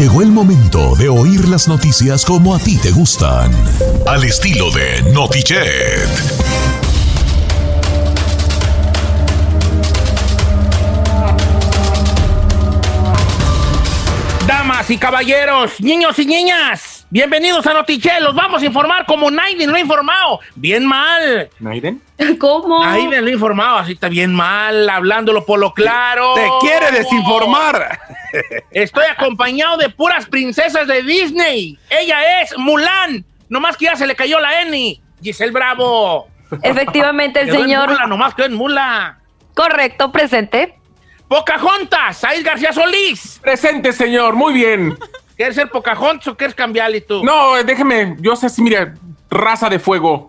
Llegó el momento de oír las noticias como a ti te gustan. Al estilo de Notichet. Damas y caballeros, niños y niñas, bienvenidos a Notiche. Los vamos a informar como Naiden lo ha informado. Bien mal. ¿Naiden? ¿Cómo? Naiden lo ha informado, así está bien mal, hablándolo por lo claro. ¡Te quiere desinformar! Estoy acompañado de puras princesas de Disney. Ella es Mulan. Nomás que ya se le cayó la N. Giselle Bravo. Efectivamente, el Quedó en señor. Mula, nomás quedó en Mula. Correcto, presente. Pocahontas, Said García Solís. Presente, señor, muy bien. ¿Quieres ser Pocahontas o quieres cambiarle tú? No, déjeme, yo sé si, mira, raza de fuego.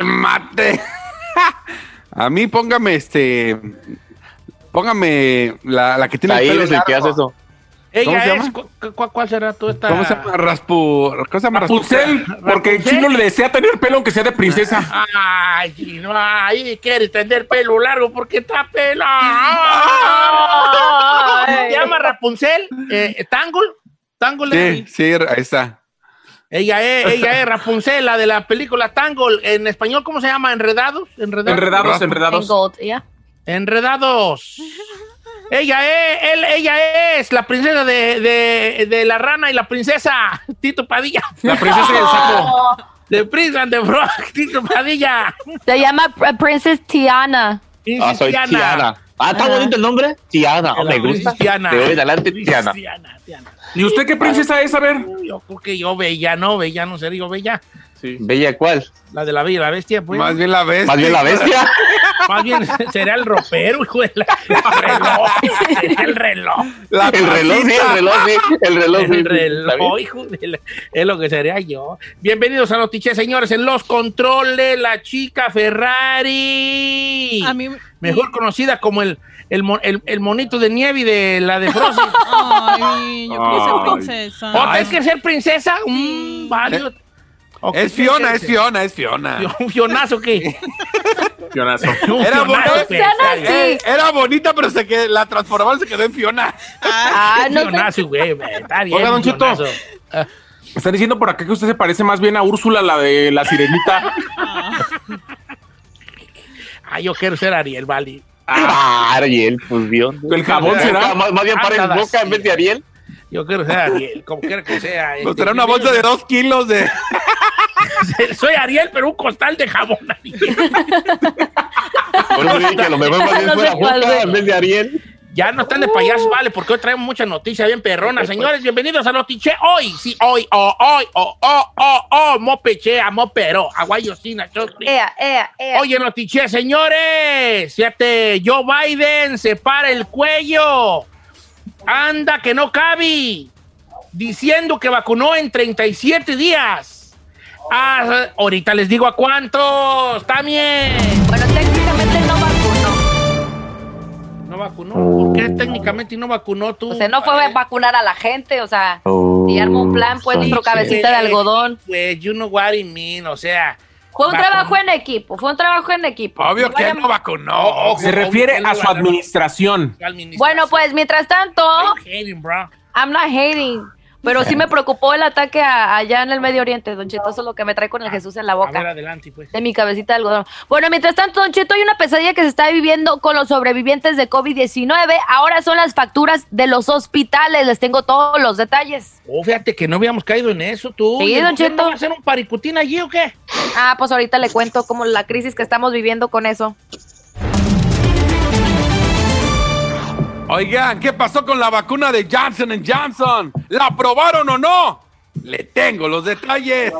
Mate. A mí póngame este. Póngame la, la que tiene Ahí el pelo es el que hace eso. Ella ¿Cómo se es. llama? cu- cu- ¿Cuál será tú esta? ¿Cómo se llama? Raspu. ¿Cómo se llama? Rapunzel, porque el chino le desea tener pelo aunque sea de princesa. Ay, no, ay, quiere tener pelo largo porque está pelo. Se llama Rapunzel, eh, Tangle, Tangle. Sí, sí, ahí está. Ella es, ella es Rapunzel, la de la película Tangle. En español, ¿cómo se llama? ¿Enredados? ¿Enredados? Enredados, En enredados. gold. Enredados. Ella es, él, ella es la princesa de, de, de la rana y la princesa, Tito Padilla. La princesa y el sapo. De Prince and the Frog, Tito Padilla. Se llama Pr- Princess Tiana. Ah, soy Tiana. Ah, está bonito el nombre. Tiana. Oh, me gusta. Tiana. De hoy en adelante, Tiana. Tiana, Tiana. ¿Y usted qué princesa es? A ver. Yo creo que yo Bella, no, Bella, no sería yo Bella. ¿Bella cuál? La de la Bella y la Bestia, pues. Más bien la ves. Más bien la bestia. Más bien será el ropero, hijo de la. El reloj. El reloj. La El reloj, sí, el reloj, sí. El reloj, sí, El sí, hijo de la- Es lo que sería yo. Bienvenidos a Notiche, señores. En los controles, la chica Ferrari. A mí. Mejor conocida como el, el, el- el monito de nieve de la de Frozen. Ay, yo quiero ser princesa. ¿O tienes que ser princesa? Mm, válido. ¿O qué Es Fiona, es? Fiona, es Fiona. ¿Un fionazo qué? Fionazo. Era fionazo, bonita. pues. Eh, era bonita, pero se que la transformaron se quedó en Fiona. Ah, no. Fionazo, güey. Está bien. Oiga, don Cheto. Están diciendo por acá que usted se parece más bien a Úrsula, la de la sirenita. Ah, yo quiero ser Ariel, vale. Ah, Ariel, pues Dios. El jabón será. Más, más bien para en boca en vez de Ariel. Yo quiero ser Ariel, como quiera que sea. Nos este, trae una bolsa de dos kilos de. Soy Ariel, pero un costal de jabón. Ariel. Por eso dije que a lo mejor más bien fuera en vez de Ariel. Ya no están de payasos, vale, porque hoy traemos muchas noticias bien perronas. Señores, bienvenidos a Notiche. Hoy, sí, hoy, oh, hoy, oh, oh, oh, oh, mopechea, mopero, aguayosina, chocri. Ea, ea, ea. Oye, Notiche, señores, fíjate, Joe Biden se para el cuello. Anda que no cabe. Diciendo que vacunó en 37 días. Ah, ahorita les digo a cuántos. También. Bueno, técnicamente no vacunó. No vacunó. ¿Por qué técnicamente no vacunó tú? O sea, no fue a vacunar a la gente, o sea, Oh, y armó un plan, pues, nuestro cabecita de algodón. Pues, you know what I mean, o sea. Fue un vacunó. trabajo en equipo, fue un trabajo en equipo. Obvio que Vaya- no vacunó. Se refiere a su administración. Bueno, pues, mientras tanto, I'm hating, bro. I'm not hating. Pero sí me preocupó el ataque a- allá en el Medio Oriente, Don Cheto. Eso es lo que me trae con el Jesús en la A ver, boca. adelante, pues. De mi cabecita de algodón. Bueno, mientras tanto, Don Cheto, hay una pesadilla que se está viviendo con los sobrevivientes de COVID-19. Ahora son las facturas de los hospitales. Les tengo todos los detalles. Oh, fíjate que no habíamos caído en eso, tú. Sí, ¿Y el don Cheto. va a hacer un paricutín allí o qué? Ah, pues ahorita le cuento como la crisis que estamos viviendo con eso. Oigan, ¿qué pasó con la vacuna de Johnson Johnson? ¿La aprobaron o no? Le tengo los detalles.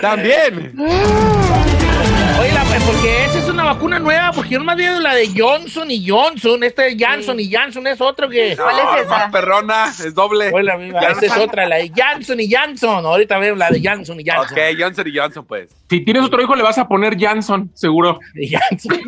También. Oye, la- porque esa es una vacuna nueva, porque yo no me había la de Johnson y Johnson. Esta de Johnson y Johnson es otro que. ¿Cuál es esa? Más perrona, es doble. Oye, la misma, esta es otra, la de Johnson y Johnson. Ahorita veo la de Johnson y Johnson. Ok, Johnson y Johnson, pues. Si tienes otro hijo, le vas a poner Janson, seguro. Johnson.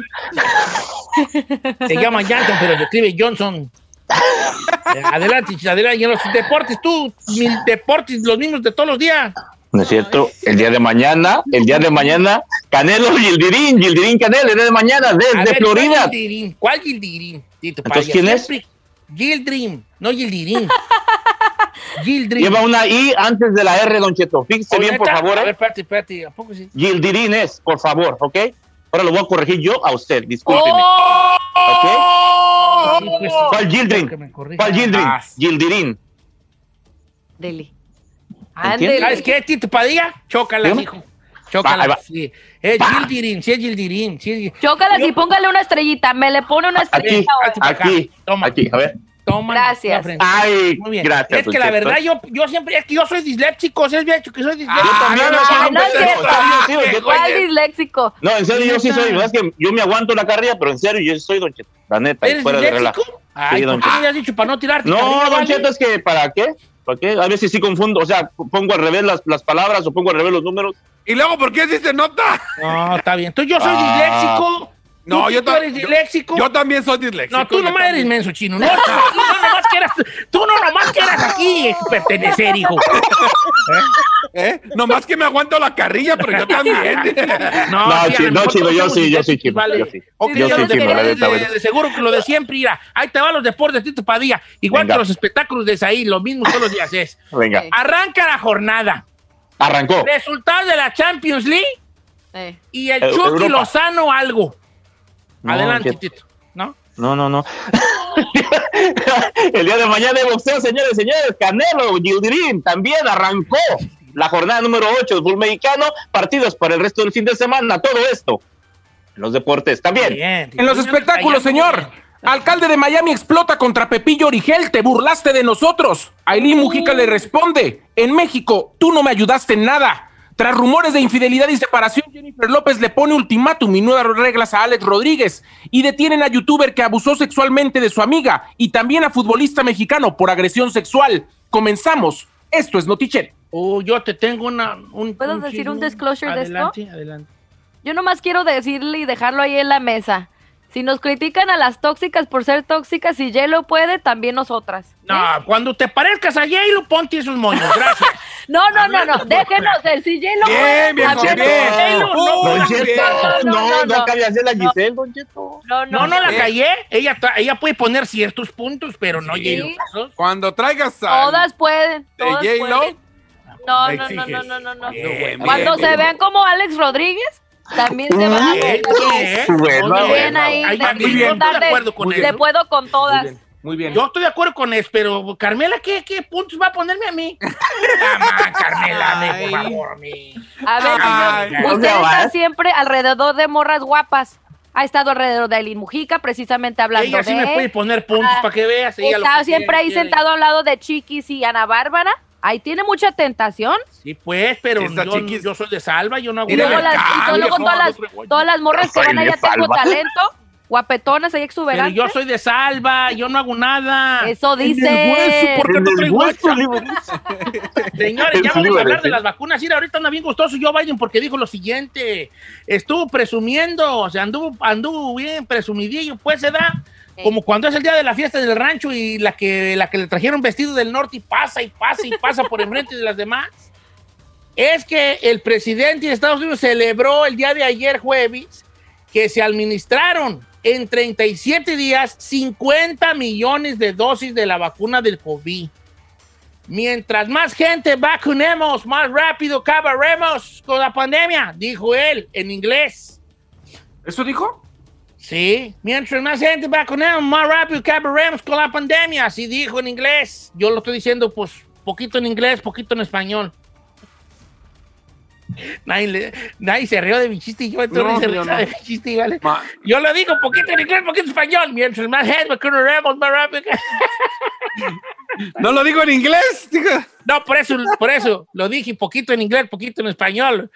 Se llama Johnson, pero se escribe Johnson. Adelante, adelante. Y en los deportes, tú, mil deportes, los mismos de todos los días. ¿No es cierto? El día de mañana, el día de mañana, Canelo Gildirín, Gildirín Canelo, el día de mañana, desde ver, Florida. ¿Cuál Gildirín? ¿Cuál Gildirín? Tito Entonces, ¿quién es? Gildrim, no Gildirín. Gildrim. Lleva una I antes de la R, Don Cheto. Fíjese Oye, bien, por favor. A ver, ¿eh? espérate, espérate. ¿A poco sí? Gildirín es, por favor, ¿ok? Ahora lo voy a corregir yo a usted, discúlpeme. ¡Oh! ¿Ok? Pues. ¿Cuál que Gildrin? ¿Cuál Gildrin? Gildirín. Deli. ¿Entiendes? ¿Sabes qué, Tito Padilla? Chócalas, hijo. Chócalas, va. sí. Es Va. Gildirín, sí es Gildirín. Sí es... Chócalas Yo- y póngale una estrellita. Me le pone una Aquí, estrellita. ahora. aquí, Toma. aquí, a ver. Toma. Gracias. la frente. Ay, Muy bien. gracias. Es que la verdad, yo, yo siempre, es que yo soy disléxico, ¿sí has dicho que soy disléxico? Ah, también, no, no, no, es no, cierto. no, Sí, Don Cheto. ¿Cuál disléxico? No, en serio, yo sí soy. Es que yo me aguanto la carrilla, pero en serio, yo sí soy Don Cheto. La neta, ¿Eres fuera de relajo. disléxico? Ay, Sí, don ¿por qué me has dicho para no tirarte? No, carrilla, Don vale? Cheto, es que ¿para qué? ¿Para qué? A veces sí confundo, o sea, pongo al revés las, las palabras o pongo al revés los números. ¿Y luego por qué se nota? No, está bien. Entonces yo soy Ah. disléxico. No, ¿Tú, yo tú ta- eres yo- disléxico. Yo también soy disléxico. no, tú nomás eres inmenso, chino. No, tú, tú no nomás quieras, tú no nomás quieras aquí pertenecer, hijo. ¿Eh? Nomás que me aguanto la carrilla, pero yo también. No, No, sí, chino, yo sí, yo sí, chino, vale. yo sí. Ok, Yo yo sí, lo que chino, la quería neta, de, verdad. de seguro que lo de siempre, mira, ahí te van los deportes, Tito Padilla. Igual Venga. que los espectáculos de ahí, lo mismo todos los días es. Venga. Arranca la jornada. arrancó. Resultados de la Champions League Eh. y el Eh, Chucky Europa. Lozano algo. No, Adelante. Tito. ¿No? No, no, no. El día de mañana de boxeo, señores y señores, Canelo, Gildirín, también arrancó la jornada número 8 del fútbol mexicano, partidos para el resto del fin de semana, todo esto. En los deportes también. Bien. En los espectáculos, señor. Alcalde de Miami explota contra Pepillo Origel. Te burlaste de nosotros. Aileen Mujica le responde. En México, tú no me ayudaste en nada. Tras rumores de infidelidad y separación, Jennifer López le pone ultimátum y nuevas reglas a Alex Rodríguez. Y detienen a youtuber que abusó sexualmente de su amiga. Y también a futbolista mexicano por agresión sexual. Comenzamos. Esto es Notichere. Oh, yo te tengo una. Un, ¿Puedo decir un disclosure de esto? adelante, Adelante, Yo nomás quiero decirle y dejarlo ahí en la mesa. Si nos critican a las tóxicas por ser tóxicas, si lo puede, también nosotras. No, cuando te parezcas a J-Lo, ponte esos moños. Gracias. No, no, no, no. Déjenos el si J lo Bien, puede. también bien. nosotros. no, no, Cheto, no, no, no, no, no no. cabe hacer la Giselle, Don Cheto. No, no, No, no la Eh. callé. Ella, ella puede poner ciertos puntos, pero no Sí. J-Lo. Cuando traigas a. Todas pueden. de Todas J-Lo, pueden. No, no, no, no, no, no, no. Bien, Cuando bien, se bien. vean como Alex Rodríguez, también se van a Bien, bien. Bueno, Muy Bien ahí, muy bien. de- Estoy de acuerdo con. Le puedo con Muy todas. bien, muy bien. Yo estoy de acuerdo con eso, pero Carmela, ¿qué, qué puntos va a ponerme a mí? Ah, Carmela, me, por favor, a mí. A ver, Ay, señor, usted está siempre alrededor de morras guapas. Ha estado alrededor de Aileen Mujica, precisamente hablando Ella sí de me puede poner puntos Ah, para que veas. ella lo Está que siempre quiere, ahí quiere. sentado al lado de Chiquis y Ana Bárbara. Ahí tiene mucha tentación. Sí, pues, pero yo, yo soy de salva, yo no hago Y luego las, y luego viejo, todas las, todas las morras que van allá tengo talento, guapetonas ahí Pero exuberantes. yo soy de salva, yo no hago nada. Eso dice. ¿por qué En no el traigo hueso, esa? libre. Señores, ya vamos a hablar de las vacunas. Mira, ahorita anda bien gustoso Joe Biden porque dijo lo siguiente. Estuvo presumiendo, o sea, anduvo, anduvo bien presumidillo, pues se da. Como cuando es el día de la fiesta del rancho y la que, la que le trajeron vestido del norte y pasa y pasa y pasa por enfrente de las demás. Es que el presidente de Estados Unidos celebró el día de ayer jueves que se administraron en 37 días 50 millones de dosis de la vacuna del COVID. Mientras más gente vacunemos, más rápido acabaremos con la pandemia, dijo él en inglés. ¿Eso dijo? Sí, mientras más gente vacunemos, más rápido acabaremos con la pandemia, así dijo en inglés. Yo lo estoy diciendo, pues, poquito en inglés, poquito en español. Nadie, nadie se rió de mi chiste y yo entonces No, se rió no. de mi chiste, ¿vale? Ma- Yo lo digo poquito en inglés, poquito en español. Mientras más gente vacunaremos, más rápido. No lo digo en inglés. No, por eso, por eso lo dije poquito en inglés, poquito en español.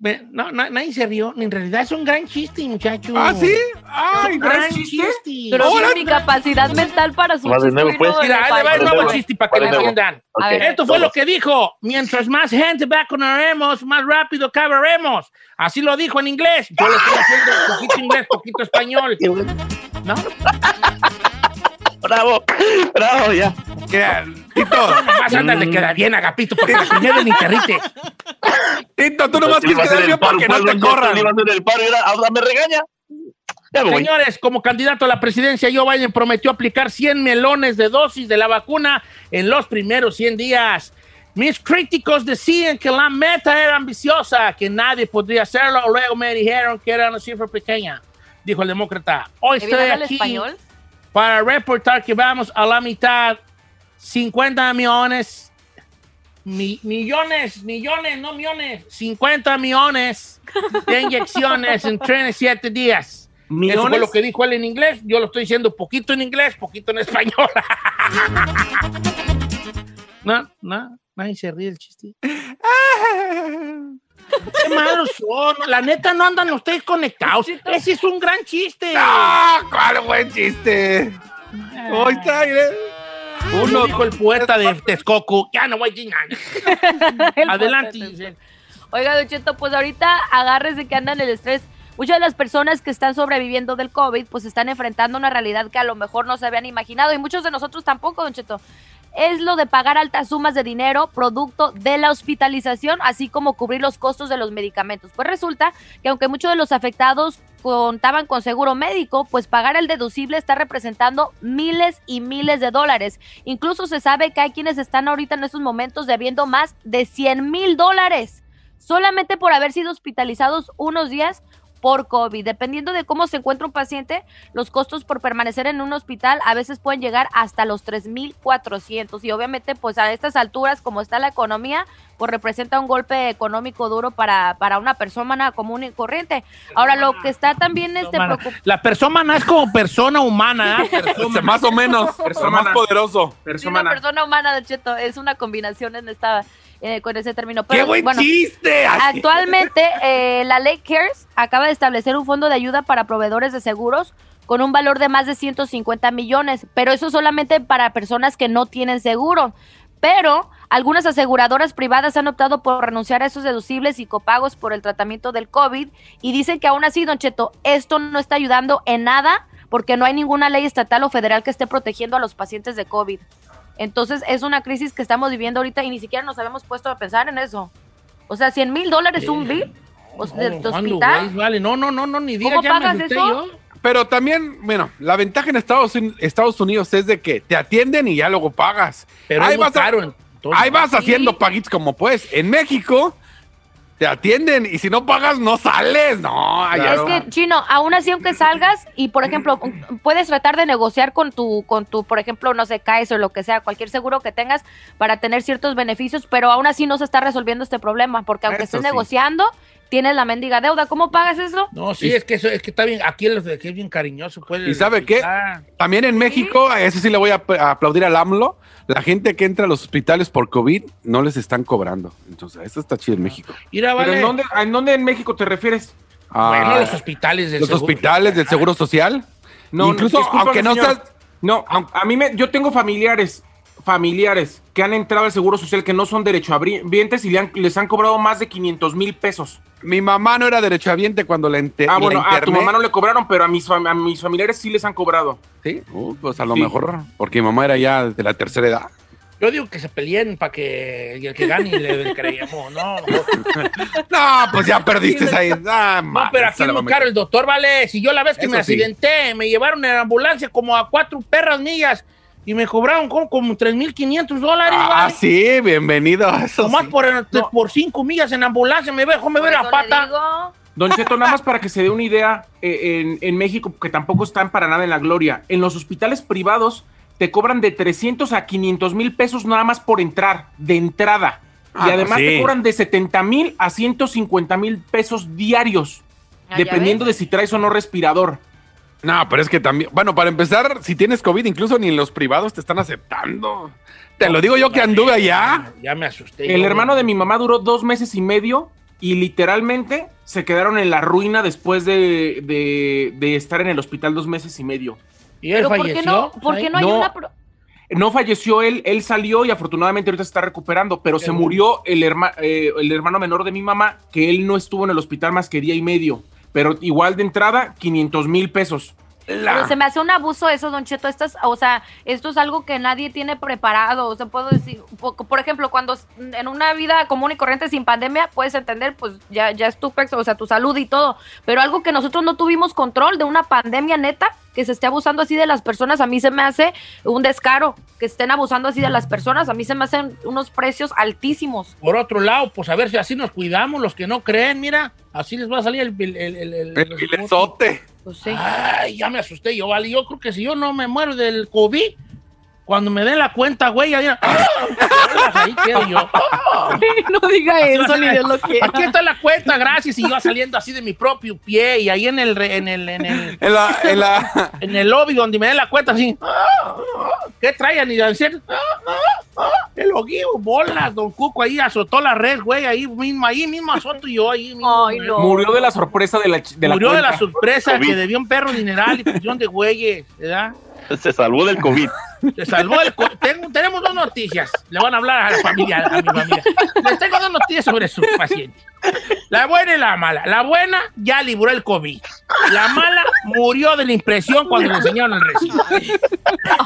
Me- No, na- nadie se rió. En realidad es un gran chiste, muchacho. Ah, sí. Ay, un gran gran chiste? chiste. Pero Ahora- tiene mi capacidad mental para su Va de nuevo, no pues. Mira, ahí le va el nuevo chiste para que Vale, lo nuevo. entiendan. A ver. Esto fue lo que dijo. Mientras más gente vacunaremos, más rápido acabaremos. Así lo dijo en inglés. Yo lo estoy haciendo poquito inglés, poquito español. ¿No? Bravo, bravo, ya. Mira, Tito, Nomás ándale, Mm. queda bien, Agapito, porque la primera ni te rites. Tito, tú nomás a quieres hacer quedar el bien para paro, que no pues, te corran. paro ahora, me regaña. Señores, como candidato a la presidencia, Joe Biden prometió aplicar 100 melones de dosis de la vacuna en los primeros 100 días. Mis críticos decían que la meta era ambiciosa, que nadie podría hacerlo. Luego me dijeron que era una cifra pequeña, dijo el demócrata. Hoy ¿Que estoy aquí español? Para reportar que vamos a la mitad, 50 millones, mi- millones, millones, no millones, 50 millones de inyecciones en 37 días. Eso fue ¿Millones? lo que dijo él en inglés. Yo lo estoy diciendo poquito en inglés, poquito en español. no, no, nadie se ríe del chiste. Qué malos son. La neta no andan ustedes conectados. Ese es un gran chiste. ¡Ah! ¿Cuál buen chiste? Hoy está, mire. Uno dijo el poeta de Texcoco. Ya no voy a decir nada. Adelante. Oiga, Don Cheto, pues ahorita agárrese que andan el estrés. Muchas de las personas que están sobreviviendo del COVID, pues están enfrentando una realidad que a lo mejor no se habían imaginado y muchos de nosotros tampoco, Don Cheto. Es lo de pagar altas sumas de dinero producto de la hospitalización, así como cubrir los costos de los medicamentos. Pues resulta que aunque muchos de los afectados contaban con seguro médico, pues pagar el deducible está representando miles y miles de dólares. Incluso se sabe que hay quienes están ahorita en estos momentos debiendo más de 100 mil dólares solamente por haber sido hospitalizados unos días por COVID. Dependiendo de cómo se encuentra un paciente, los costos por permanecer en un hospital a veces pueden llegar hasta los 3.400 y obviamente pues a estas alturas como está la economía, pues representa un golpe económico duro para, para una persona común y corriente. Ahora lo que está también este La persona es como persona humana. ¿eh? Persona- Más o menos. Persona. Más poderoso. Sí, Persona. una persona humana, Cheto, es una combinación en esta, eh, con ese término. ¡Qué Pero, buen bueno, chiste! Actualmente, eh, la ley CARES acaba de establecer un fondo de ayuda para proveedores de seguros con un valor de más de 150 millones, pero eso solamente para personas que no tienen seguro. Pero algunas aseguradoras privadas han optado por renunciar a esos deducibles y copagos por el tratamiento del COVID y dicen que aún así, Don Cheto, esto no está ayudando en nada porque no hay ninguna ley estatal o federal que esté protegiendo a los pacientes de COVID. Entonces es una crisis que estamos viviendo ahorita y ni siquiera nos habíamos puesto a pensar en eso. O sea, 100 mil dólares un bill o sea, de, de ¿Cuándo, hospital. Vale, no, no, no, no, ni diga ¿Cómo ya me pagas eso? yo. Pero también, bueno, la ventaja en Estados, Estados Unidos es de que te atienden y ya luego pagas. Pero ahí vas, a- caro. entonces. ahí vas Sí. haciendo paguitos como puedes. En México te atienden y si no pagas no sales. No, allá Es que, Chino, aún así, aunque salgas y, por ejemplo, puedes tratar de negociar con tu, con tu, por ejemplo, no sé, CAES o lo que sea, cualquier seguro que tengas para tener ciertos beneficios, pero aún así no se está resolviendo este problema, porque aunque Eso estés sí. negociando, tienes la mendiga deuda. ¿Cómo pagas eso? No, sí, Y- es que eso, es que está bien, aquí de que es bien cariñoso. Pues, ¿Y sabe qué? Ah, También en México, a eso sí le voy a, a aplaudir al AMLO. La gente que entra a los hospitales por COVID no les están cobrando. Entonces, eso está chido en México. Mira, ¿Pero vale. en dónde, en dónde en México te refieres? Ah, Bueno, los hospitales del los Seguro hospitales del Seguro Social. No, Incluso, aunque no señor. seas... No, a, a mí me, yo tengo familiares, familiares que han entrado al Seguro Social que no son derechohabientes y le han- les han cobrado más de 500 mil pesos. Mi mamá no era derechohabiente cuando la, ente- Ah, bueno, a tu mamá no le cobraron, pero a mis, a mis familiares sí les han cobrado. Sí, uh, pues a lo Sí. mejor, porque mi mamá era ya de la tercera edad. Yo digo que se peleen para que el que gane le, le creemos, ¿no? No, pues ya perdiste ahí. Ah, No, pero aquí es muy caro el doctor, vale. Si yo la vez que Eso me sí. accidenté, me llevaron en ambulancia como a cuatro perras millas y me cobraron como, como 3.500 dólares. Ah, vale. sí, bienvenido. Eso Nomás sí. por, por cinco millas en ambulancia me dejó me ver la pata. Don Cheto, nada más para que se dé una idea, eh, en, en México, que tampoco están para nada en la gloria, en los hospitales privados te cobran de 300 a 500 mil pesos nada más por entrar, de entrada. Ah, y además pues sí. te cobran de 70 mil a 150 mil pesos diarios, Ah, dependiendo de si traes o no respirador. No, pero es que también, bueno, para empezar, si tienes COVID, incluso ni en los privados te están aceptando. Te lo digo yo que anduve allá. Ya me asusté. El yo, hermano güey. de mi mamá duró dos meses y medio y literalmente se quedaron en la ruina después de, de- de estar en el hospital dos meses y medio. ¿Y él Pero ¿por qué falleció? no, por qué no hay No. una... pro- No falleció él, él salió y afortunadamente ahorita se está recuperando, pero se murió el, herma- eh, el hermano menor de mi mamá, que él no estuvo en el hospital más que día y medio, pero igual de entrada, 500 mil pesos. Pero se me hace un abuso eso, Don Cheto. Esto es, o sea, esto es algo que nadie tiene preparado. O sea, puedo decir, po- por ejemplo, cuando en una vida común y corriente sin pandemia, puedes entender, pues ya, ya es tu o sea, tu salud y todo. Pero algo que nosotros no tuvimos control de una pandemia neta, que se esté abusando así de las personas, a mí se me hace un descaro. Que estén abusando así de las personas, a mí se me hacen unos precios altísimos. Por otro lado, pues a ver si así nos cuidamos, los que no creen, mira, así les va a salir el... el, el, el- El. Pues. Ay, ya me asusté yo, vale. Yo creo que si yo no me muero del COVID, cuando me den la cuenta, güey, ahí quedo yo. no diga Así eso, ni Dios lo quiera. Aquí está la cuenta, gracias. Y yo saliendo así de mi propio pie y ahí en el, re- en el, en el, En la, en la, en el lobby donde me den la cuenta así. ¿Qué traían? Y decían, el oguío, bolas, don Cuco ahí azotó la red, güey, ahí mismo, ahí mismo azoto yo, ahí mismo. Ay, no. Murió de la sorpresa de la de la Murió de la sorpresa COVID. que debió un perro dineral y fusión de güeyes, ¿verdad? Se salvó del COVID. Se salvó el... co- Tengo- tenemos dos noticias. Le van a hablar a la familia, a mi familia. Les tengo dos noticias sobre su paciente. La buena y la mala. La buena ya libró el COVID. La mala murió de la impresión cuando le enseñaron el recibo.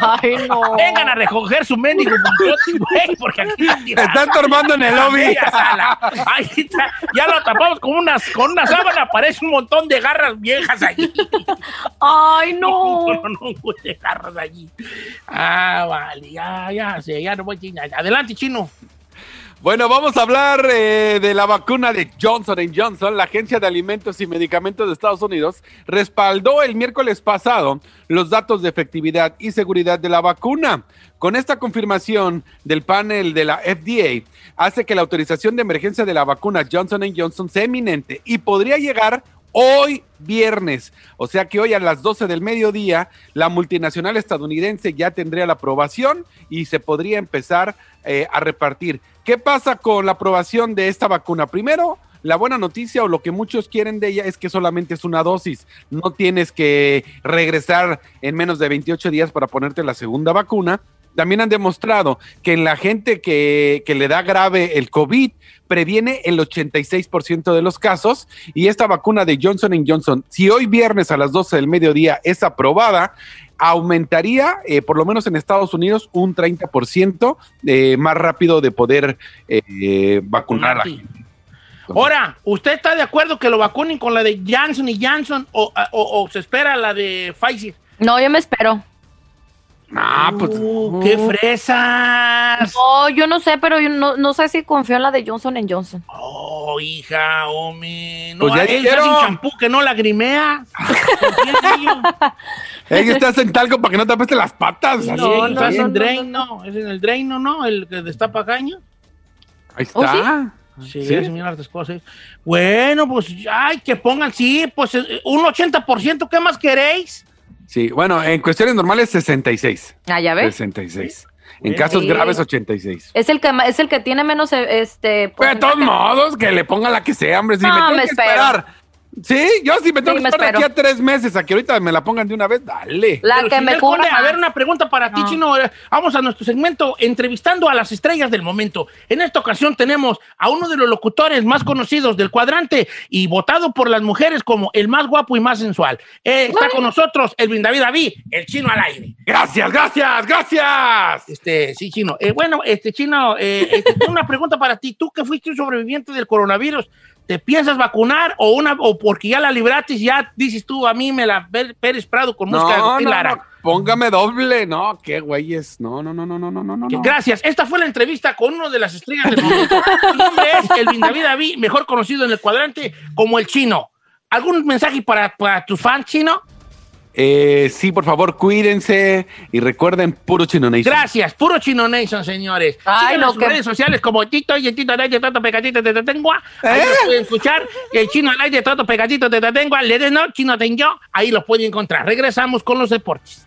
Ay, no. Vengan a recoger su mendigo güey, porque aquí está están tomando en el lobby. Ahí está. Ya lo tapamos con, unas, con una sábana. Parece un montón de garras viejas allí. Ay, no. No, no, no, de garras allí. Ah, vale. Ya, ya. Ya no voy a... Adelante, chino. Bueno, vamos a hablar eh, de la vacuna de Johnson Johnson. La Agencia de Alimentos y Medicamentos de Estados Unidos respaldó el miércoles pasado los datos de efectividad y seguridad de la vacuna. Con esta confirmación del panel de la FDA, hace que la autorización de emergencia de la vacuna Johnson Johnson sea eminente y podría llegar hoy viernes. O sea que hoy a las 12 del mediodía, la multinacional estadounidense ya tendría la aprobación y se podría empezar eh, a repartir. ¿Qué pasa con la aprobación de esta vacuna? Primero, la buena noticia o lo que muchos quieren de ella es que solamente es una dosis. No tienes que regresar en menos de 28 días para ponerte la segunda vacuna. También han demostrado que en la gente que, que le da grave el COVID, previene el 86% de los casos. Y esta vacuna de Johnson Johnson, si hoy viernes a las 12 del mediodía es aprobada, aumentaría, eh, por lo menos en Estados Unidos, un 30% eh, más rápido de poder eh, vacunar a la gente. Ahora, ¿usted está de acuerdo que lo vacunen con la de Johnson y Johnson o, o- o se espera la de Pfizer? No, yo me espero. Ah, pues. Uh, ¡Qué fresas! No, yo no sé, pero yo no, no sé si confío en la de Johnson Johnson. Oh, hija, hombre. No, Pues ya dijeron. sin champú que no lagrimea. En. Ey, estás en talco para que no te apeste las patas. Sí, así. No, estás no, en no, Drain, no, Es en el Drain, ¿no? El que destapa caño. Ahí ¿Oh, está. Sí, Sí. es mirar otras cosas. Bueno, pues, ay, que pongan, sí, pues eh, un 80%, ¿qué más queréis? Sí, bueno, en cuestiones normales 66. Ah, ya ves. 66. En Sí. casos graves 86. Es el que es el que tiene menos eh, este Pero de todos modos, que le ponga la que sea, hombre. Si No, me tengo me que espero. esperar. Sí, yo sí me tengo Sí, que me esperar aquí a tres meses a que ahorita me la pongan de una vez, dale. La Pero que me cubra A ver, una pregunta para ti, No. Chino. Vamos a nuestro segmento entrevistando a las estrellas del momento. En esta ocasión tenemos a uno de los locutores más conocidos del cuadrante y votado por las mujeres como el más guapo y más sensual. Eh, está con nosotros Elvin David David, el chino al aire. Gracias, gracias, gracias. Este, sí, chino. Eh, bueno, este, chino, eh, este, tengo una pregunta para ti. Tú que fuiste un sobreviviente del coronavirus, ¿te piensas vacunar o una o porque ya la libratis ya dices tú a mí me la Pérez Prado con música No, de no, Lara? no. póngame doble. No, qué güeyes. No, no, no, no, no, no, no, no. Gracias. Esta fue la entrevista con uno de las estrellas del momento. Su nombre es Elvin David David, mejor conocido en el cuadrante como el chino. ¿Algún mensaje para, para tus fans, chino? Eh, sí, por favor, cuídense y recuerden puro Chino Nation. Gracias, puro Chino Nation, señores. Ay, no, en sus que- redes sociales como Tito y el Tito Alay de Toto Pegadito de Tatengua. Ahí ¿Eh? los pueden escuchar. El Chino Alay de Toto Pegadito de Tatengua. Le no, Chino Tengo. Ahí los pueden encontrar. Regresamos con los deportes.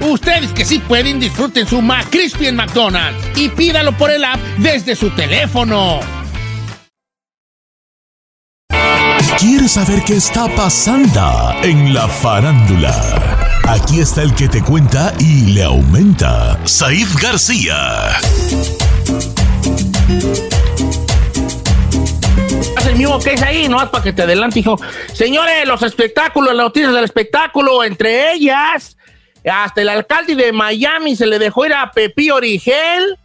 Ustedes que sí pueden, disfruten su McCrispy en McDonald's y pídalo por el app desde su teléfono. ¿Quieres saber qué está pasando en la farándula? Aquí está el que te cuenta y le aumenta, Saif García. Haz el mismo que es ahí, no para que te adelante, hijo. Señores, los espectáculos, las noticias del espectáculo, entre ellas, hasta el alcalde de Miami se le dejó ir a Pepí Origel.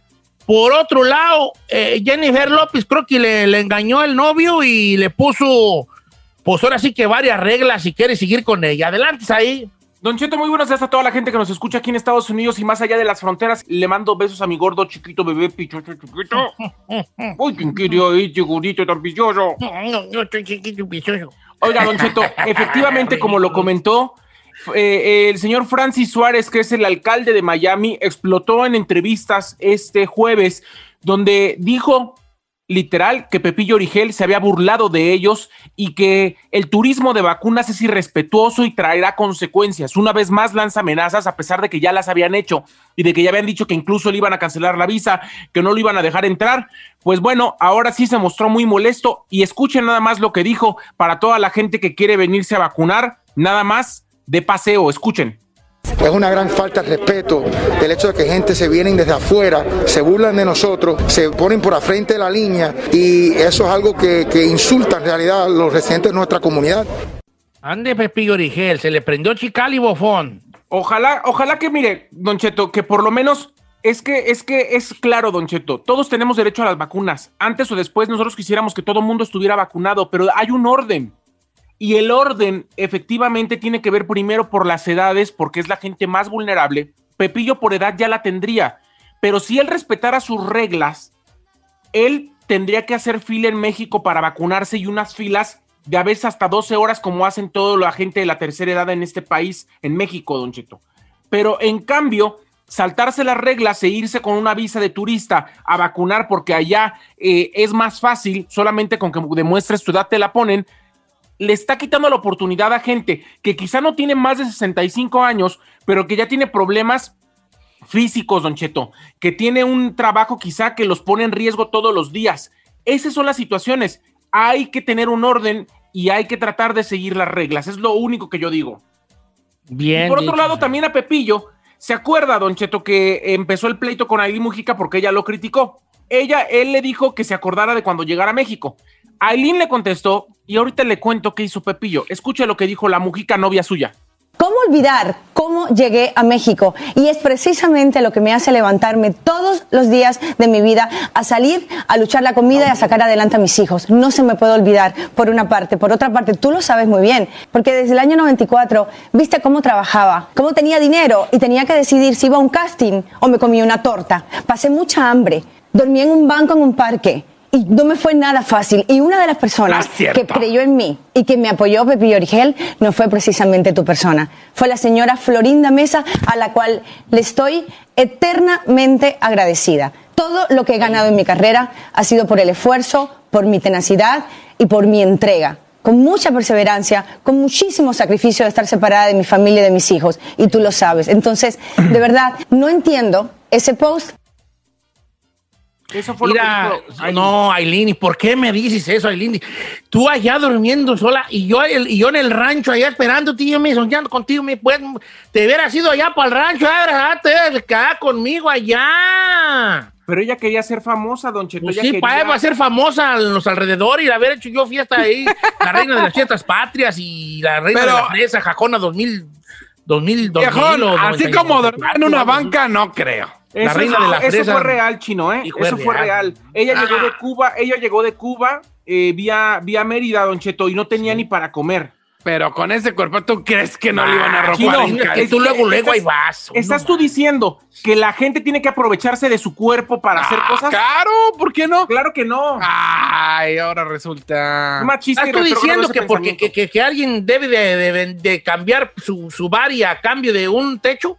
Por otro lado, eh, Jennifer López creo que le, le engañó el novio y le puso, pues ahora sí que varias reglas si quiere seguir con ella. Adelante, ahí. Don Cheto, muy buenos días a toda la gente que nos escucha aquí en Estados Unidos y más allá de las fronteras. Le mando besos a mi gordo, chiquito, bebé, pichocho, chiquito. Uy, ¿quién oír, chiquitito, tan vicioso? No, estoy chiquito, vicioso. Oiga, Don Cheto, efectivamente, como lo comentó, eh, el señor Francis Suárez, que es el alcalde de Miami, explotó en entrevistas este jueves, donde dijo literal que Pepillo Origel se había burlado de ellos y que el turismo de vacunas es irrespetuoso y traerá consecuencias. Una vez más lanza amenazas a pesar de que ya las habían hecho y de que ya habían dicho que incluso le iban a cancelar la visa, que no lo iban a dejar entrar. Pues bueno, ahora sí se mostró muy molesto y escuchen nada más lo que dijo para toda la gente que quiere venirse a vacunar, nada más de paseo, escuchen. Es una gran falta de respeto el hecho de que gente se vienen desde afuera, se burlan de nosotros, se ponen por la frente de la línea y eso es algo que, que insulta en realidad a los residentes de nuestra comunidad. Ande Pepillo Origel, se le prendió chical y bofón. Ojalá, ojalá que mire, Don Cheto, que por lo menos es que es que es claro, Don Cheto, todos tenemos derecho a las vacunas. Antes o después nosotros quisiéramos que todo el mundo estuviera vacunado, pero hay un orden. Y el orden efectivamente tiene que ver primero por las edades, porque es la gente más vulnerable. Pepillo por edad ya la tendría, pero si él respetara sus reglas, él tendría que hacer fila en México para vacunarse y unas filas de a veces hasta 12 horas como hacen toda la gente de la tercera edad en este país, en México, Don Cheto. Pero en cambio, saltarse las reglas e irse con una visa de turista a vacunar porque allá eh, es más fácil, solamente con que demuestres tu edad te la ponen, le está quitando la oportunidad a gente que quizá no tiene más de 65 años, pero que ya tiene problemas físicos, don Cheto, que tiene un trabajo quizá que los pone en riesgo todos los días. Esas son las situaciones. Hay que tener un orden y hay que tratar de seguir las reglas. Es lo único que yo digo. Bien. Y por otro dicho. lado, también a Pepillo, ¿se acuerda, Don Cheto, que empezó el pleito con Aileen Mujica porque ella lo criticó? Ella, él le dijo que se acordara de cuando llegara a México. Aileen le contestó y ahorita le cuento qué hizo Pepillo. Escuche lo que dijo la Mujica novia suya. ¿Cómo olvidar cómo llegué a México? Y es precisamente lo que me hace levantarme todos los días de mi vida a salir, a luchar la comida y a sacar adelante a mis hijos. No se me puede olvidar, por una parte. Por otra parte, tú lo sabes muy bien, porque desde el año 94 viste cómo trabajaba, cómo tenía dinero y tenía que decidir si iba a un casting o me comía una torta. Pasé mucha hambre, dormí en un banco en un parque. Y no me fue nada fácil. Y una de las personas que creyó en mí y que me apoyó, Pepillo Origel, no fue precisamente tu persona. Fue la señora Florinda Mesa, a la cual le estoy eternamente agradecida. Todo lo que he ganado en mi carrera ha sido por el esfuerzo, por mi tenacidad y por mi entrega. Con mucha perseverancia, con muchísimo sacrificio de estar separada de mi familia y de mis hijos. Y tú lo sabes. Entonces, de verdad, no entiendo ese post Eso fue Mira, lo que dijo Aileen. no, Aileen, ¿y por qué me dices eso, Aileen? Tú allá durmiendo sola y yo, el- y yo en el rancho allá esperándote y yo me soñando contigo, me, pues, te hubieras ido allá para el rancho, ah, te hubieras quedado conmigo allá. Pero ella quería ser famosa, Don Cheto. Pues sí, quería- para va a ser famosa en los alrededores y haber hecho yo fiesta ahí, la reina de las fiestas patrias y la reina Pero- de la fresa, Jacona 2000, 2000, 2000 Viejón, o así 90, como dormir en una 94, banca, no creo. La Eso, reina de la eso fresa. fue real, chino, ¿eh? Eso fue real. real. Ella Ah. llegó de Cuba, ella llegó de Cuba eh, vía, vía Mérida, Don Cheto, y no tenía ni para comer. Pero con ese cuerpo, ¿tú crees que no le iban a Ah, robar chino, es que tú luego, luego ahí estás- vas. Estás tú diciendo que la gente tiene que aprovecharse de su cuerpo para hacer cosas. Claro, ¿por qué no? Claro que no. Ay, ahora resulta. Machista y ¿Estás tú retrógrado diciendo que porque que, que- que alguien debe de, de- de cambiar su, su bar a cambio de un techo?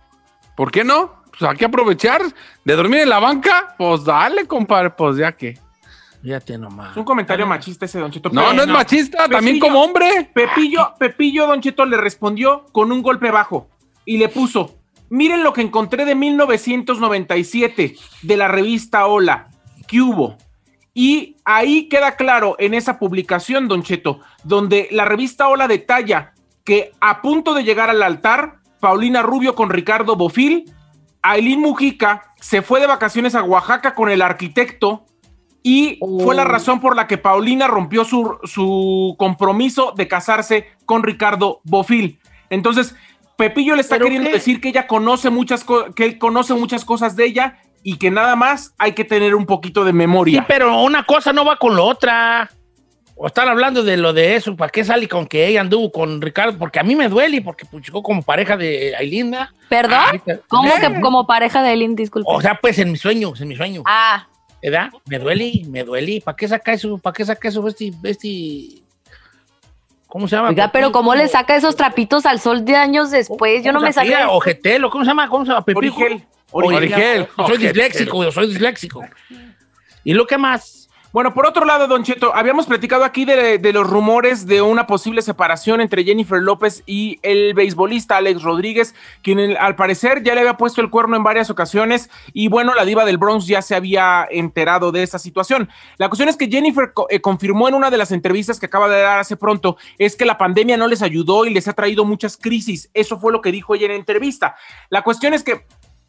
¿Por qué no? Pues hay que aprovechar de dormir en la banca. Pues dale, compadre, pues ya que. Fíjate nomás. Es un comentario machista ese, Don Cheto. No, Pero no es machista, también como hombre. Pepillo, Pepillo, Don Cheto le respondió con un golpe bajo y le puso, miren lo que encontré de 1997 de la revista Hola, ¿qué hubo? Y ahí queda claro en esa publicación, Don Cheto, donde la revista Hola detalla que a punto de llegar al altar, Paulina Rubio con Ricardo Bofil, Aileen Mujica se fue de vacaciones a Oaxaca con el arquitecto y fue la razón por la que Paulina rompió su, su compromiso de casarse con Ricardo Bofil. Entonces, Pepillo le está ¿Pero queriendo qué? decir que ella conoce muchas que él conoce muchas cosas de ella y que nada más hay que tener un poquito de Sí, memoria. pero una cosa no va con la otra. O están hablando de lo de eso, ¿para qué sale con que ella anduvo con Ricardo? Porque a mí me duele, porque pues, llegó como pareja de Aileen, ¿verdad? ¿Perdón? Ahorita- ¿Cómo ¿Eh? que como pareja de Eileen, disculpe? O sea, pues en mis sueños, en mis sueños. ah, ¿Verdad? Me duele, me duele. ¿Para qué saca eso? ¿Para qué saca eso? Este, este... ¿Cómo se llama? oiga, pero ¿cómo le saca esos trapitos al sol de años después? Yo no me saqué. saqué. O Getelo, ¿cómo se llama? ¿Cómo se llama? Pepijo. Origel. Origel. Yo soy Origel. disléxico, yo soy disléxico. ¿Y lo que más? Bueno, por otro lado, Don Cheto, habíamos platicado aquí de, los rumores de una posible separación entre Jennifer López y el beisbolista Alex Rodríguez, quien al parecer ya le había puesto el cuerno en varias ocasiones y bueno, la diva del Bronx ya se había enterado de esa situación. La cuestión es que Jennifer eh, confirmó en una de las entrevistas que acaba de dar hace pronto, es que la pandemia no les ayudó y les ha traído muchas crisis. Eso fue lo que dijo ella en entrevista. La cuestión es que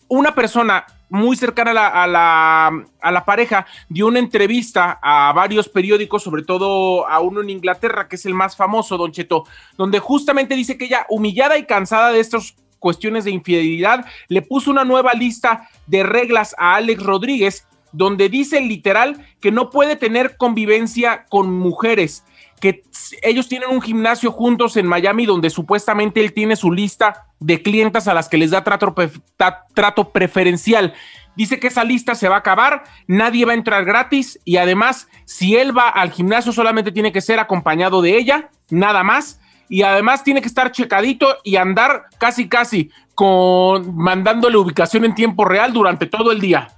una persona muy cercana a la, pareja dio una entrevista a varios periódicos, sobre todo a uno en Inglaterra, que es el más famoso, Don Cheto, donde justamente dice que ella, humillada y cansada de estas cuestiones de infidelidad, le puso una nueva lista de reglas a Alex Rodríguez, donde dice literal que no puede tener convivencia con mujeres, que ellos tienen un gimnasio juntos en Miami donde supuestamente él tiene su lista de clientas a las que les da trato, pre- ta- trato preferencial, Dice que esa lista se va a acabar, nadie va a entrar gratis y además, si él va al gimnasio, solamente tiene que ser acompañado de ella, nada más. Y además tiene que estar checadito y andar casi, casi con mandándole ubicación en tiempo real durante todo el día.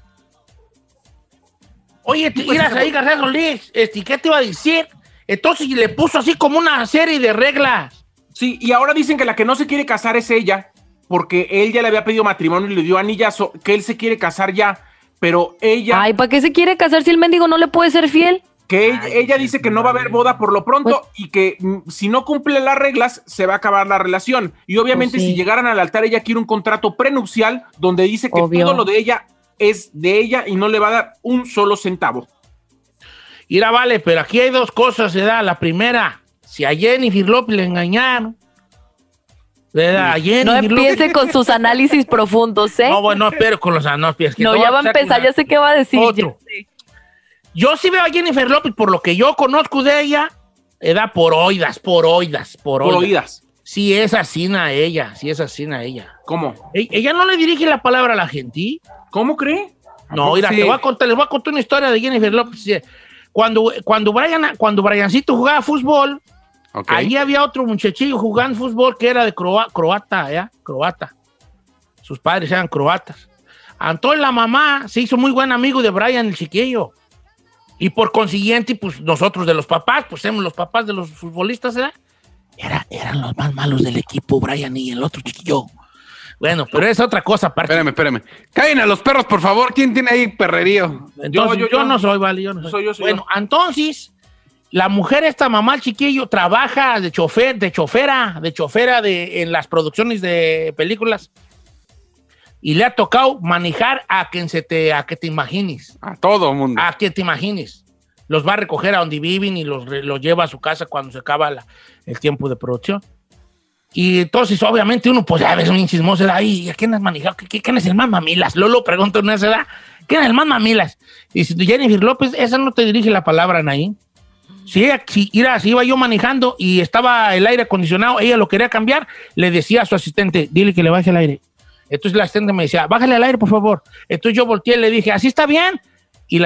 Oye, te miras ahí, García Solís, este, ¿qué te iba a decir? Entonces le puso así como una serie de reglas. Sí, y ahora dicen que la que no se quiere casar es ella, porque él ya le había pedido matrimonio y le dio anillazo, que él se quiere casar ya, pero ella... Ay, ¿para qué se quiere casar si el mendigo no le puede ser fiel? Que ella, ella dice que no va a haber boda por lo pronto y que mm, si no cumple las reglas se va a acabar la relación. Y obviamente Pues sí. si llegaran al altar ella quiere un contrato prenupcial donde dice que Obvio. todo lo de ella es de ella y no le va a dar un solo centavo. Mira, vale, pero aquí hay dos cosas, ¿verdad? La primera, si a Jennifer López le engañaron, ¿verdad? A Jennifer No empiece López- con sus análisis profundos, ¿eh? No, bueno, no espero con los que No, ya va a empezar ya sé qué va a decir. Otro. Yo sí veo a Jennifer López, por lo que yo conozco de ella, edad por oídas, por oídas, por, Por oídas. oídas. Sí es asina ella, sí es asina ella. ¿Cómo? E- Ella no le dirige la palabra a la gente. ¿Cómo cree? No, mira, Sí. te voy a contar, les voy a contar una historia de Jennifer López. Cuando, cuando, Brian, cuando Briancito jugaba fútbol, Ok. Allí había otro muchachillo jugando fútbol que era de croa- croata, ¿ya? Croata. Sus padres eran croatas. Entonces la mamá se hizo muy buen amigo de Brian el chiquillo. Y por consiguiente, pues nosotros de los papás, pues somos los papás de los futbolistas, ¿verdad? Era, eran los más malos del equipo, Brian y el otro chiquillo. Bueno, pero es otra cosa aparte. Espérame, espérame. Callen a los perros, por favor. ¿Quién tiene ahí perrerío? Entonces, yo, no soy, vale, yo no soy. Soy yo, soy bueno, entonces, la mujer, esta mamá, el chiquillo, trabaja de chofer, de chofera, de chofera de, en las producciones de películas. Y le ha tocado manejar a quien se te, a que te imagines. A todo mundo. A quien te imagines. Los va a recoger a donde viven y los, los lleva a su casa cuando se acaba la- el tiempo de producción. Y entonces, obviamente, uno, pues, a veces un chismoso. Ay, ¿a quién has manejado? ¿Qué- qué- ¿Quién es el más mamilas? Lolo pregunta esa edad, ¿quién es el más mamilas? Y si Jennifer López, esa no te dirige la palabra, Naín. Si ella, si, iba yo manejando y estaba el aire acondicionado, ella lo quería cambiar, le decía a su asistente, dile que le baje el aire. Entonces la asistente me decía, bájale al aire, por favor. Entonces yo volteé y le dije, ¿así está bien? Y,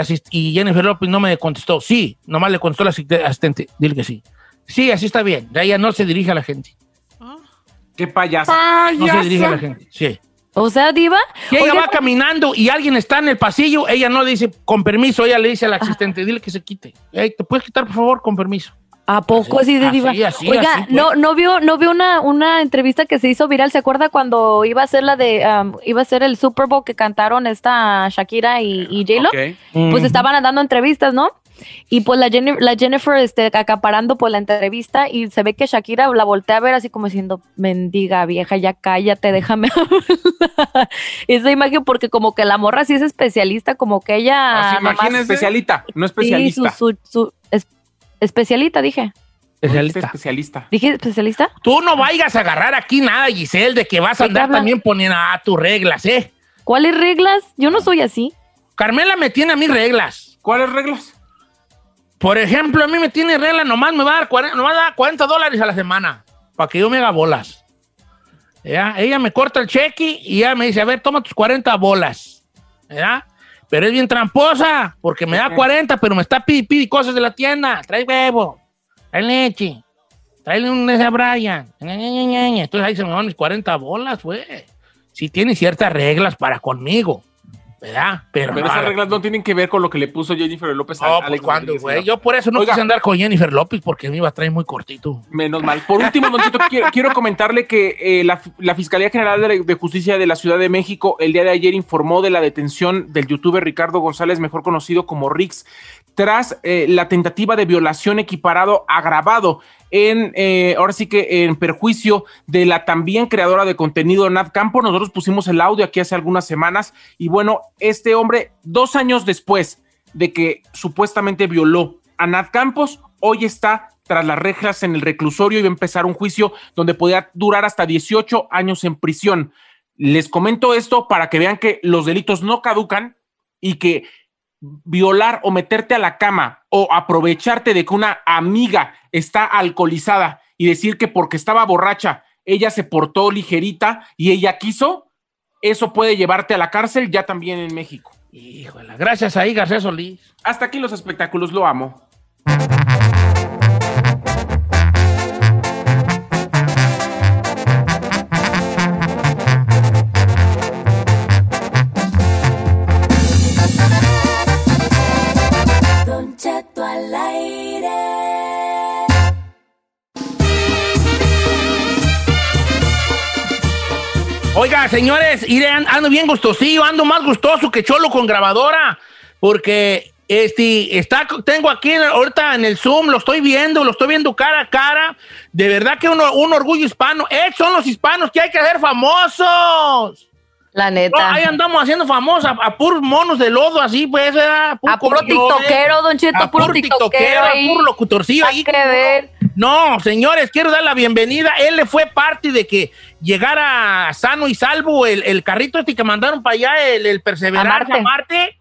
Jennifer López no me contestó, sí, nomás le contestó la asist- asistente, dile que sí. Sí, así está bien. Ya ella no se dirige a la gente. Qué payaso. No se dirige a la gente, sí. O sea, Diva. Si ella Oiga, va caminando y alguien está en el pasillo, ella no le dice con permiso, ella le dice al asistente, dile que se quite. Ey, ¿Te puedes quitar, por favor, con permiso? ¿A poco así, de diva? así, Oiga, así, pues. no, no vio, no vio una, una entrevista que se hizo viral. ¿Se acuerda cuando iba a ser la de, um, iba a ser el Super Bowl que cantaron esta Shakira y, y J-Lo? Pues estaban dando entrevistas, ¿no? Y pues la Jennifer, la Jennifer este, acaparando pues la entrevista y se ve que Shakira la voltea a ver así como diciendo, mendiga vieja, ya cállate, déjame hablar". Esa imagen porque como que la morra sí es especialista, como que ella... Así, nomás- imagínense. Especialista, no Sí, especialista. su, su, su- es- especialista, dije. Especialista. Especialista. ¿Dije especialista? Tú no vayas a agarrar aquí nada, Giselle, de que vas a ¿De qué andar habla? también poniendo a tus reglas, ¿eh? ¿Cuáles reglas? Yo no soy así. Carmela me tiene a mis reglas. ¿Cuáles reglas? Por ejemplo, a mí me tiene regla, nomás me va a dar 40, nomás da 40 dólares a la semana para que yo me haga bolas. ¿Ya? Ella me corta el cheque y ella me dice, a ver, toma tus 40 bolas. ¿Ya? Pero es bien tramposa, porque me da 40, pero me está pidi, pidi cosas de la tienda. Trae huevo, trae leche, trae un ese a Brian. Entonces ahí se me van mis 40 bolas, güey. Sí tiene ciertas reglas para conmigo, ¿verdad? Pero, Pero no, esas reglas no tienen que ver con lo que le puso Jennifer López a no, a pues Alex cuando, Rodríguez, güey. Yo por eso no Oiga. quise andar con Jennifer López porque me iba a traer muy cortito. Menos mal. Por último, quiero, quiero comentarle que eh, la, la Fiscalía General de, de Justicia de la Ciudad de México el día de ayer informó de la detención del youtuber Ricardo González, mejor conocido como Rix, tras eh, la tentativa de violación equiparado agravado en, eh, ahora sí que en perjuicio de la también creadora de contenido Nat Campo. Nosotros pusimos el audio aquí hace algunas semanas y bueno, este hombre, dos años después de que supuestamente violó a Nat Campos, hoy está tras las rejas en el reclusorio y va a empezar un juicio donde podría durar hasta 18 años en prisión. Les comento esto para que vean que los delitos no caducan y que violar o meterte a la cama o aprovecharte de que una amiga está alcoholizada y decir que porque estaba borracha ella se portó ligerita y ella quiso, eso puede llevarte a la cárcel ya también en México. Híjole, gracias ahí, García Solís. Hasta aquí los espectáculos, lo amo. Señores, ando bien gustosillo, ando más gustoso que Cholo con grabadora, porque este, está, tengo aquí ahorita en el Zoom, lo estoy viendo, lo estoy viendo cara a cara. De verdad que uno, un orgullo hispano. Eh, son los hispanos que hay que hacer famosos. La neta. No, ahí andamos haciendo famosos a, a puros monos de lodo, así, pues, ¿verdad? A puro tiktokero, Don Cheto, a puro puro tiktokero tiktokero, a ahí. puro locutorcillo ahí. que ver. No, señores, quiero dar la bienvenida. Él le fue parte de que llegara sano y salvo el, el carrito este que mandaron para allá, el, el Perseverance A a Marte.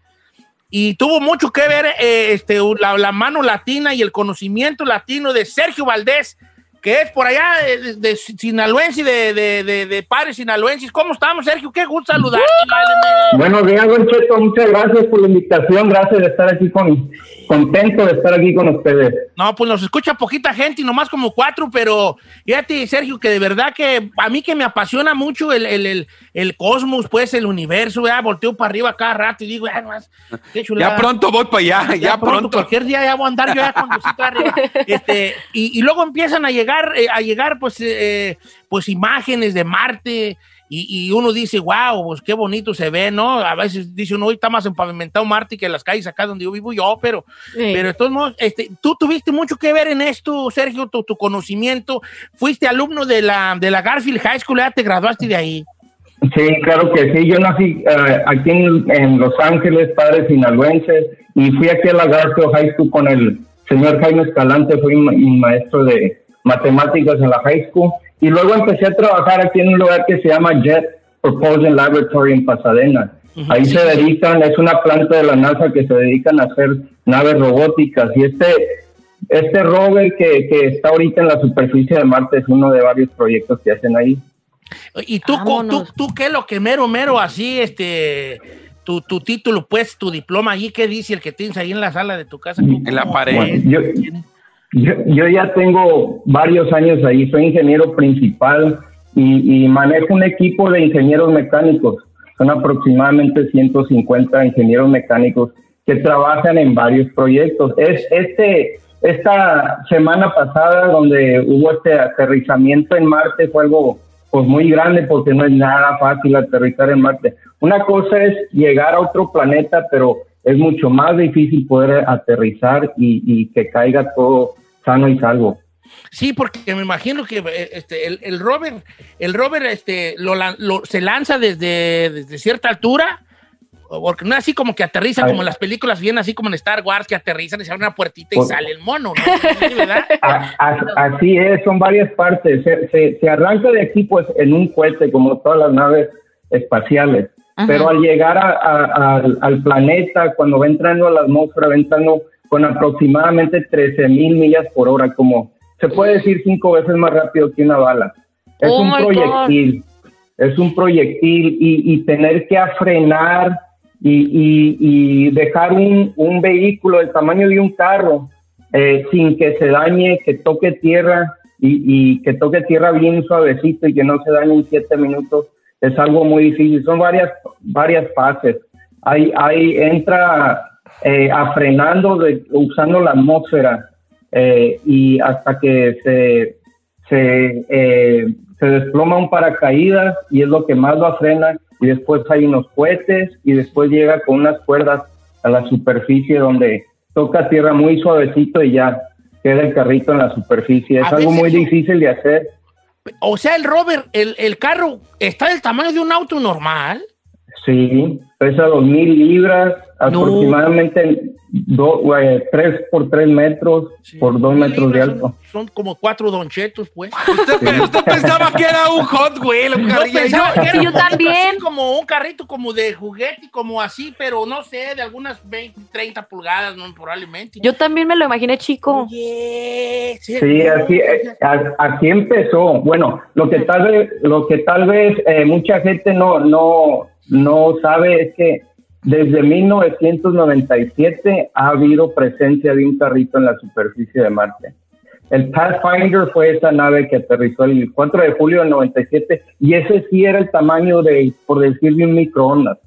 Y tuvo mucho que ver eh, este, la, la mano latina y el conocimiento latino de Sergio Valdés, que es por allá de, de, de sinaloense, de, de, de, de padres sinaloenses. ¿Cómo estamos, Sergio? Qué gusto saludarte. Buenos días, Don Cheto. Muchas gracias por la invitación. Gracias de estar aquí con, contento de estar aquí con ustedes. No, pues nos escucha poquita gente y nomás como cuatro, pero fíjate, Sergio, que de verdad que a mí que me apasiona mucho el, el, el, el cosmos, pues el universo, ya volteo para arriba cada rato y digo, ya, nomás, qué chulada. Ya pronto voy para allá, ya, pronto. Cualquier día ya voy a andar yo ya con arriba. Este, y, y luego empiezan a llegar, eh, a llegar pues, eh, pues imágenes de Marte. Y, y uno dice, wow, pues qué bonito se ve, ¿no? A veces dice uno, hoy está más empavimentado Marte que las calles acá donde yo vivo yo, pero, Sí. pero de todos modos, este, tú tuviste mucho que ver en esto, Sergio, tu, tu conocimiento. Fuiste alumno de la, de la Garfield High School, ya te graduaste de ahí. Sí, claro que sí. Yo nací eh, aquí en, en Los Ángeles, padres sinaloenses, y fui aquí a la Garfield High School con el señor Jaime Escalante, fui mi maestro de matemáticas en la high school. Y luego empecé a trabajar aquí en un lugar que se llama Jet Propulsion Laboratory en Pasadena. Ahí se dedican, es una planta de la NASA que se dedican a hacer naves robóticas. Y este, este rover que, que está ahorita en la superficie de Marte es uno de varios proyectos que hacen ahí. ¿Y tú, tú, tú qué es lo que mero, mero, así, este, tu, tu título, pues, tu diploma allí, qué dice el que tienes ahí en la sala de tu casa? En la pared. Bueno, yo, yo, yo ya tengo varios años ahí, soy ingeniero principal y, y manejo un equipo de ingenieros mecánicos. Son aproximadamente 150 ingenieros mecánicos que trabajan en varios proyectos. Es este esta semana pasada donde hubo este aterrizamiento en Marte fue algo pues muy grande porque no es nada fácil aterrizar en Marte. Una cosa es llegar a otro planeta, pero es mucho más difícil poder aterrizar y, y que caiga todo sano y salvo. Sí, porque me imagino que eh, este, el, el rover, el rover este, lo, lo- se lanza desde, desde cierta altura, porque no es así como que aterriza, Ay. como en las películas, bien así como en Star Wars, que aterrizan y se abre una puertita y Pues- sale el mono, ¿no? Sí, ¿verdad? A- a- así es, son varias partes. Se, se- se arranca de aquí pues en un cohete como todas las naves espaciales, Ajá. pero al llegar a- al planeta, cuando va entrando a la atmósfera, va entrando con aproximadamente 13 mil millas por hora, como se puede decir cinco veces más rápido que una bala. Es Oh un proyectil, es un proyectil y, y tener que frenar y, y- y dejar un, un vehículo del tamaño de un carro eh, sin que se dañe, que toque tierra y, y que toque tierra bien suavecito y que no se dañe en siete minutos, es algo muy difícil. Son varias, varias fases. Ahí, ahí entra eh, a frenando, de, usando la atmósfera eh, y hasta que se, se, eh, se desploma un paracaídas y es lo que más lo frena y después hay unos cohetes y después llega con unas cuerdas a la superficie donde toca tierra muy suavecito y ya queda el carrito en la superficie. Es A algo muy difícil de hacer. O sea, el rover, el, el carro está del tamaño de un auto normal. Sí, pesa dos mil libras, aproximadamente do- eh, tres por tres metros por dos metros de alto. Son como cuatro donchetos, pues. Usted, usted pensaba que era un Hot Wheel, un Yo carrillo. pensaba que era Sí, un yo carrito también. así como un carrito como de juguete, como así, pero no sé, de algunas 20, 30 pulgadas, ¿no? probablemente. Yo también me lo imaginé chico. Oye, Sí, así, eh, así empezó. Bueno, lo que tal vez, lo que tal vez eh, mucha gente no, no, no sabe es que desde 1997 ha habido presencia de un carrito en la superficie de Marte. El Pathfinder fue esa nave que aterrizó el 4 de julio del 97 y ese sí era el tamaño de, por decir, de un microondas.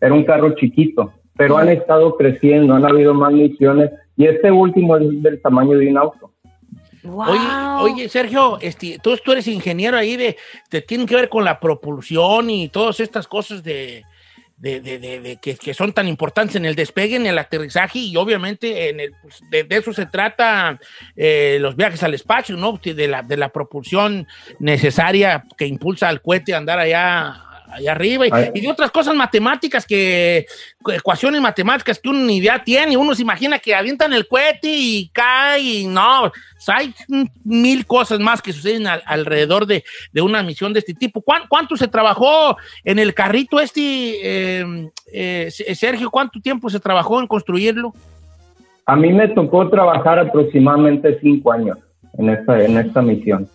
Era un carro chiquito, pero han estado creciendo, han habido más misiones y este último es del tamaño de un auto. Oye, oye, Sergio, este, tú, tú eres ingeniero ahí de, te tienen que ver con la propulsión y todas estas cosas de, de, de- que, son tan importantes en el despegue, en el aterrizaje y obviamente en el, pues, de eso se trata eh, los viajes al espacio, ¿no? De la, de la propulsión necesaria que impulsa al cohete a andar allá, allá arriba y, y de otras cosas matemáticas que, ecuaciones matemáticas que uno ni idea tiene, uno se imagina que avientan el cohete y cae y no, o sea, hay mil cosas más que suceden al- alrededor de, de una misión de este tipo. ¿Cuán- ¿Cuánto se trabajó en el carrito este, eh, eh, Sergio? ¿Cuánto tiempo se trabajó en construirlo? A mí me tocó trabajar aproximadamente cinco años en esta, en esta misión.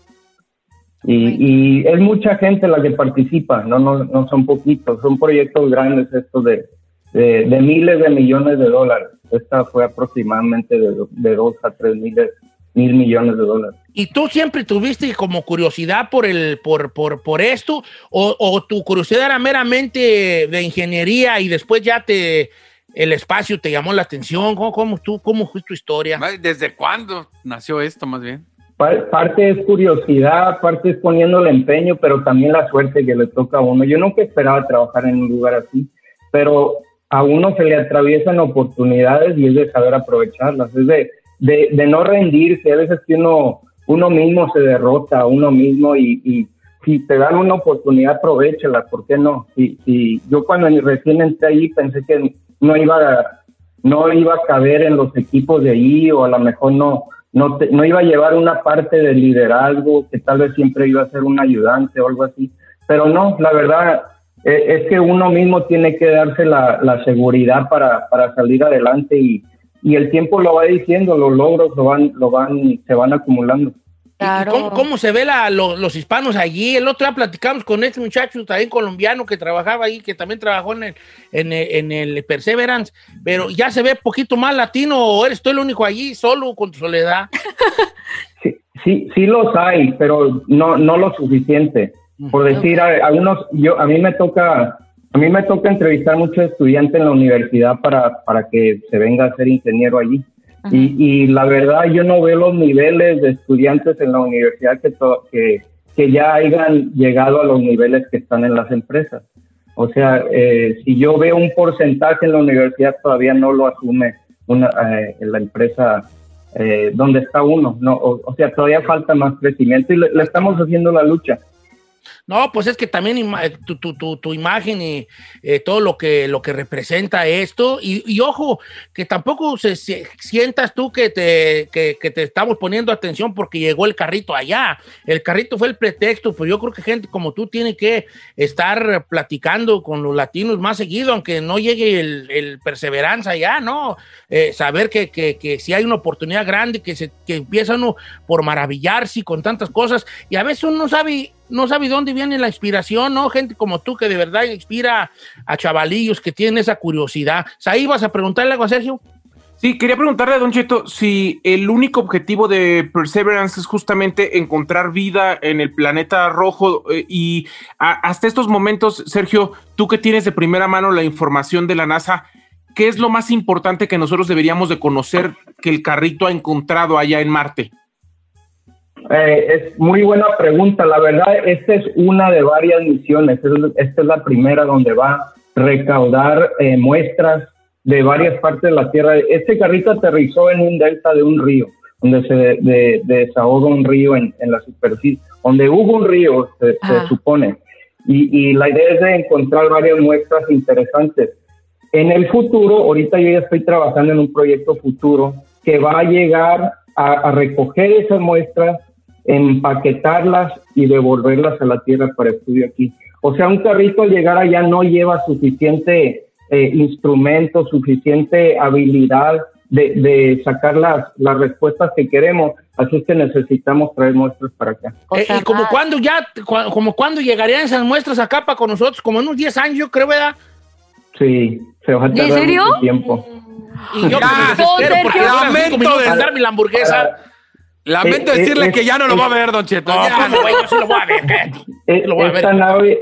Y, y es mucha gente la que participa, no, no, no son poquitos, son proyectos grandes estos de, de, de miles de millones de dólares. Esta fue aproximadamente de, de dos a tres miles, mil millones de dólares. ¿Y tú siempre tuviste como curiosidad por, el, por, por, por esto? O, ¿O tu curiosidad era meramente de ingeniería y después ya te el espacio te llamó la atención? ¿Cómo, cómo, tú, cómo fue tu historia? ¿Desde cuándo nació esto, más bien? Pa- Parte es curiosidad, parte es poniéndole empeño, pero también la suerte que le toca a uno. Yo nunca esperaba trabajar en un lugar así, pero a uno se le atraviesan oportunidades y es de saber aprovecharlas, es de, de, no rendirse. A veces que uno, uno mismo se derrota uno mismo y, y si te dan una oportunidad, aprovechala, ¿por qué no? Si, si yo cuando recién entré ahí pensé que no iba a, no iba a caber en los equipos de ahí o a lo mejor no, no, te- no iba a llevar una parte de liderazgo, que tal vez siempre iba a ser un ayudante o algo así. Pero no, la verdad eh, es que uno mismo tiene que darse la, la seguridad para, para salir adelante y, y el tiempo lo va diciendo, los logros lo van, lo van, se van acumulando. ¿Y cómo, cómo se ve la- lo- los hispanos allí? El otro día platicamos con este muchacho también colombiano que trabajaba ahí, que también trabajó en el, en el, en el Perseverance, pero ya se ve poquito más latino o eres tú el único allí solo con tu soledad. Sí, sí los hay, pero no, no lo suficiente. Por decir, a, a unos, yo, a mí me toca, a mí me toca entrevistar muchos estudiantes en la universidad para, para que se venga a ser ingeniero allí. Y, y la verdad, yo no veo los niveles de estudiantes en la universidad que, que, que ya hayan llegado a los niveles que están en las empresas. O sea, eh, si yo veo un porcentaje en la universidad, todavía no lo asume una, eh, la empresa eh, donde está uno. No, o, o sea, todavía falta más crecimiento y le, le estamos haciendo la lucha. No, pues es que también eh, tu, tu- tu- imagen y eh, todo lo que, lo que representa esto. Y, ojo, que tampoco se, sientas tú que te, que, te estamos poniendo atención porque llegó el carrito allá. El carrito fue el pretexto, pues yo creo que gente como tú tiene que estar platicando con los latinos más seguido, aunque no llegue el, perseveranza allá, ¿no? Eh, saber que, que, si hay una oportunidad grande, que, se, que empieza uno por maravillarse con tantas cosas. Y a veces uno no sabe no sabe dónde viene la inspiración, ¿no? Gente como tú que de verdad inspira a chavalillos que tienen esa curiosidad. Ahí vas a preguntarle algo a Sergio. Sí, quería preguntarle a Don Cheto si el único objetivo de Perseverance es justamente encontrar vida en el planeta rojo eh, y hasta estos momentos, Sergio, tú que tienes de primera mano la información de la NASA, ¿qué es lo más importante que nosotros deberíamos de conocer que el carrito ha encontrado allá en Marte? Eh, es muy buena pregunta. La verdad, esta es una de varias misiones. Es- Esta es la primera donde va a recaudar eh, muestras de varias partes de la Tierra. Este carrito aterrizó en un delta de un río, donde se de- de- desahoga un río en, en la superficie, donde hubo un río, se, se Ajá. supone. y, y la idea es de encontrar varias muestras interesantes. En el futuro, ahorita yo ya estoy trabajando en un proyecto futuro que va a llegar a, a recoger esas muestras, empaquetarlas y devolverlas a la Tierra para estudio aquí. O sea, un carrito al llegar allá no lleva suficiente eh, instrumento, suficiente habilidad de, de sacar las, las respuestas que queremos. Así es que necesitamos traer muestras para acá. Eh, ¿Y como cuándo ya, cu- como cuándo llegarían esas muestras acá para con nosotros? Como en unos 10 años, yo creo, ¿verdad? Sí, se va a ¿En tardar serio? mucho tiempo. Y yo Ya, me desespero porque en Lamento darme la hamburguesa. Lamento Eh, decirle eh, que ya no lo eh, va a ver, Don Cheto. No, Ya. ¿cómo, güey? Yo sí lo voy a ver. Eh, Lo voy a ver. esta nave,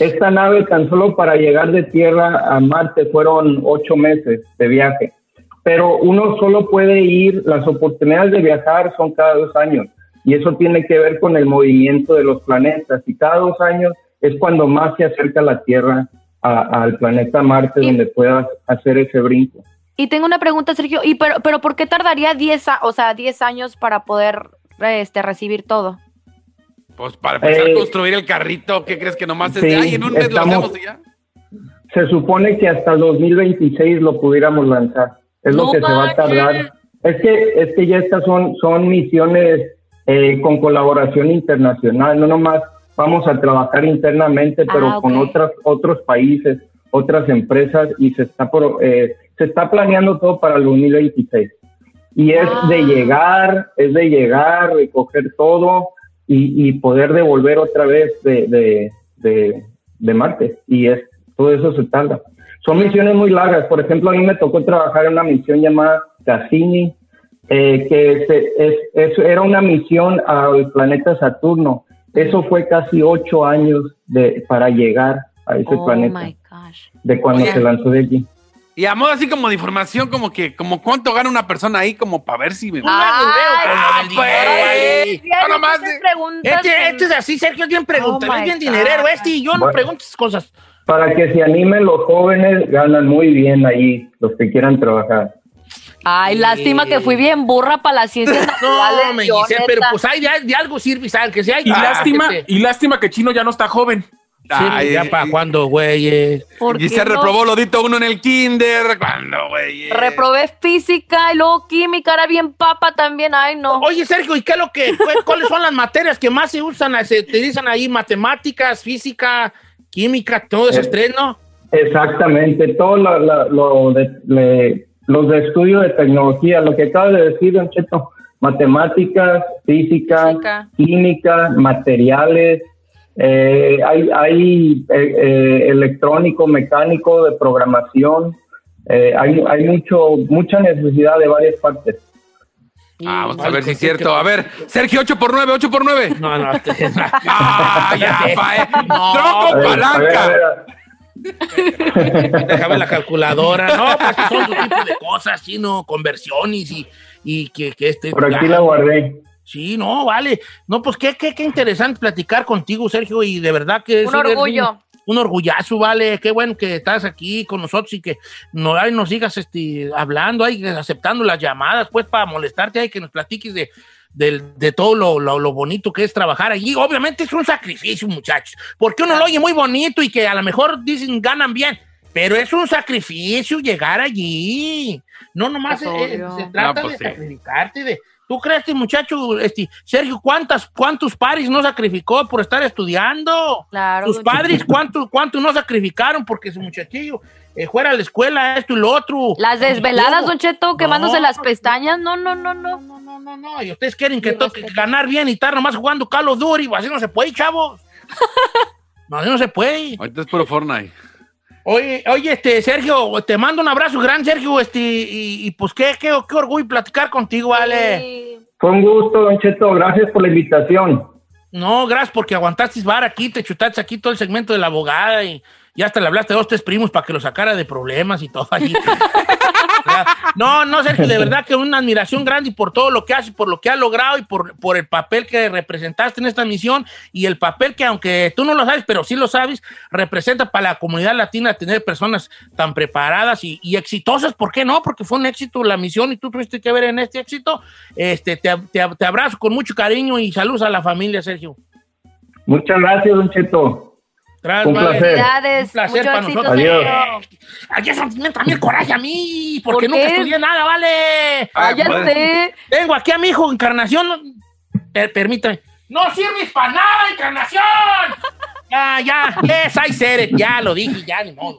esta nave tan solo para llegar de Tierra a Marte fueron ocho meses de viaje. Pero uno solo puede ir, las oportunidades de viajar son cada dos años. Y eso tiene que ver con el movimiento de los planetas. Y cada dos años es cuando más se acerca la Tierra al planeta Marte, donde puedas hacer ese brinco. Y tengo una pregunta, Sergio. ¿Y pero, pero por qué tardaría 10, a- o sea, 10 años para poder este, recibir todo? Pues para empezar Eh, a construir el carrito, ¿qué crees que nomás es sí, de ay, en un mes lo estamos- hacemos y ya? Se supone que hasta el 2026 lo pudiéramos lanzar. Es lo No que se va a tardar. Es que, es que ya estas son, son misiones eh, con colaboración internacional. No nomás vamos a trabajar internamente, pero Ah, con otras, otros países, otras empresas y se está, pro- eh, se está planeando todo para el 2026. Y es Ah. de llegar, es de llegar, recoger todo y, y poder devolver otra vez de, de, de, de Marte. Y es, todo eso se tarda. Son misiones muy largas. Por ejemplo, a mí me tocó trabajar en una misión llamada Cassini, eh, que se- es, es- era una misión al planeta Saturno. Eso fue casi ocho años de, para llegar a ese Oh planeta, my gosh. de cuando Oye. se lanzó de allí. Y a modo así como de información, como que, como cuánto gana una persona ahí, como para ver si me. Ah, pues, güey. no nomás Este, este es así, Sergio, es bien pregunta, Oh, es bien dinerero este y yo no Bueno. pregunto esas cosas. Para que se animen los jóvenes, ganan muy bien ahí, los que quieran trabajar. Ay, lástima que fui bien burra para las ciencias naturales. No, me dice, pero pues hay de, de algo sirve, ¿sabes? Que hay. Y Ah, lástima, y lástima que Chino ya no está joven. Ay, ya eh, para cuándo, güey. Y se no? reprobó lodito uno en el kinder. ¿Cuándo, güey? Reprobé física y luego química, era bien papa también. Ay, no. Oye, Sergio, ¿y qué es lo que, cu- cuáles son las materias que más se usan, se utilizan ahí? Matemáticas, física, química, todo ese Eh, estrés, ¿no? Exactamente, todo lo, lo- lo de, le- los de estudio de tecnología, lo que acaba de decir, Don Cheto, matemáticas, física, Física. química, materiales, eh, hay, hay eh, eh, electrónico, mecánico, de programación, eh, hay, hay mucho, mucha necesidad de varias partes. Ah, vamos a ver si es cierto. A ver, Sergio, 8 por 9, 8 por 9. No, no. Ah, ya, pa, eh. No. Tronco A ver, a ver, a palanca. ver, Déjame la calculadora. No, pues que son otro tipo de cosas, sino conversiones y, y que, que este. por aquí la guardé. Sí, no, vale. No, pues qué, qué, qué interesante platicar contigo, Sergio, y de verdad que es Un orgullo. Un, un orgullazo, vale. Qué bueno que estás aquí con nosotros y que no, ay, nos sigas este, hablando, ay, aceptando las llamadas, pues para molestarte, hay que nos platiques de, del- de todo lo, lo- lo bonito que es trabajar allí. Obviamente es un sacrificio, muchachos, porque uno lo oye muy bonito y que a lo mejor dicen ganan bien. Pero es un sacrificio llegar allí. No nomás Pues, eh, obvio. se trata No, pues, de sí. sacrificarte, de, ¿Tú crees, este muchacho, este, Sergio, cuántas, cuántos paris no sacrificó por estar estudiando? Claro. Sus padres, ¿cuántos cuánto no sacrificaron porque su muchachillo eh, fuera a la escuela, esto y lo otro? Las desveladas, Don Cheto, quemándose No. las pestañas. No, no, no, no. No, no, no, no. Y ustedes quieren que toque ganar bien y estar nomás jugando Call of Duty. Así no se puede, chavos. No, así no se puede. Ahorita es puro Fortnite. Oye, oye, este, Sergio, te mando un abrazo grande, Sergio, este, y, y pues qué, qué, qué orgullo platicar contigo, vale. Sí. Fue un gusto, Don Cheto, gracias por la invitación. No, gracias porque aguantaste bar aquí, te chutaste aquí todo el segmento de la abogada y, y hasta le hablaste a dos, tres primos para que lo sacara de problemas y todo allí. no, no, Sergio, de verdad que una admiración grande y por todo lo que hace, por lo que ha logrado y por, el papel que representaste en esta misión y el papel que, aunque tú no lo sabes, pero sí lo sabes, representa para la comunidad latina tener personas tan preparadas y, exitosas. ¿Por qué no? Porque fue un éxito la misión y tú tuviste que ver en este éxito. Este, te, te- te abrazo con mucho cariño y saludos a la familia, Sergio. Muchas gracias, Don Cheto. Tras, Un vale. placer. Felicidades. Un placer para éxito, nosotros. Adiós. señor. Ay, eso me entra a mí el coraje a mí, porque ¿Por nunca estudié nada, vale. Ah, ya pues. sé. Tengo aquí a mi hijo, Encarnación. Per- permítame. ¡No sirves para nada, Encarnación! ya, ya. Yes, I said it. Ya lo dije, ya, ni modo.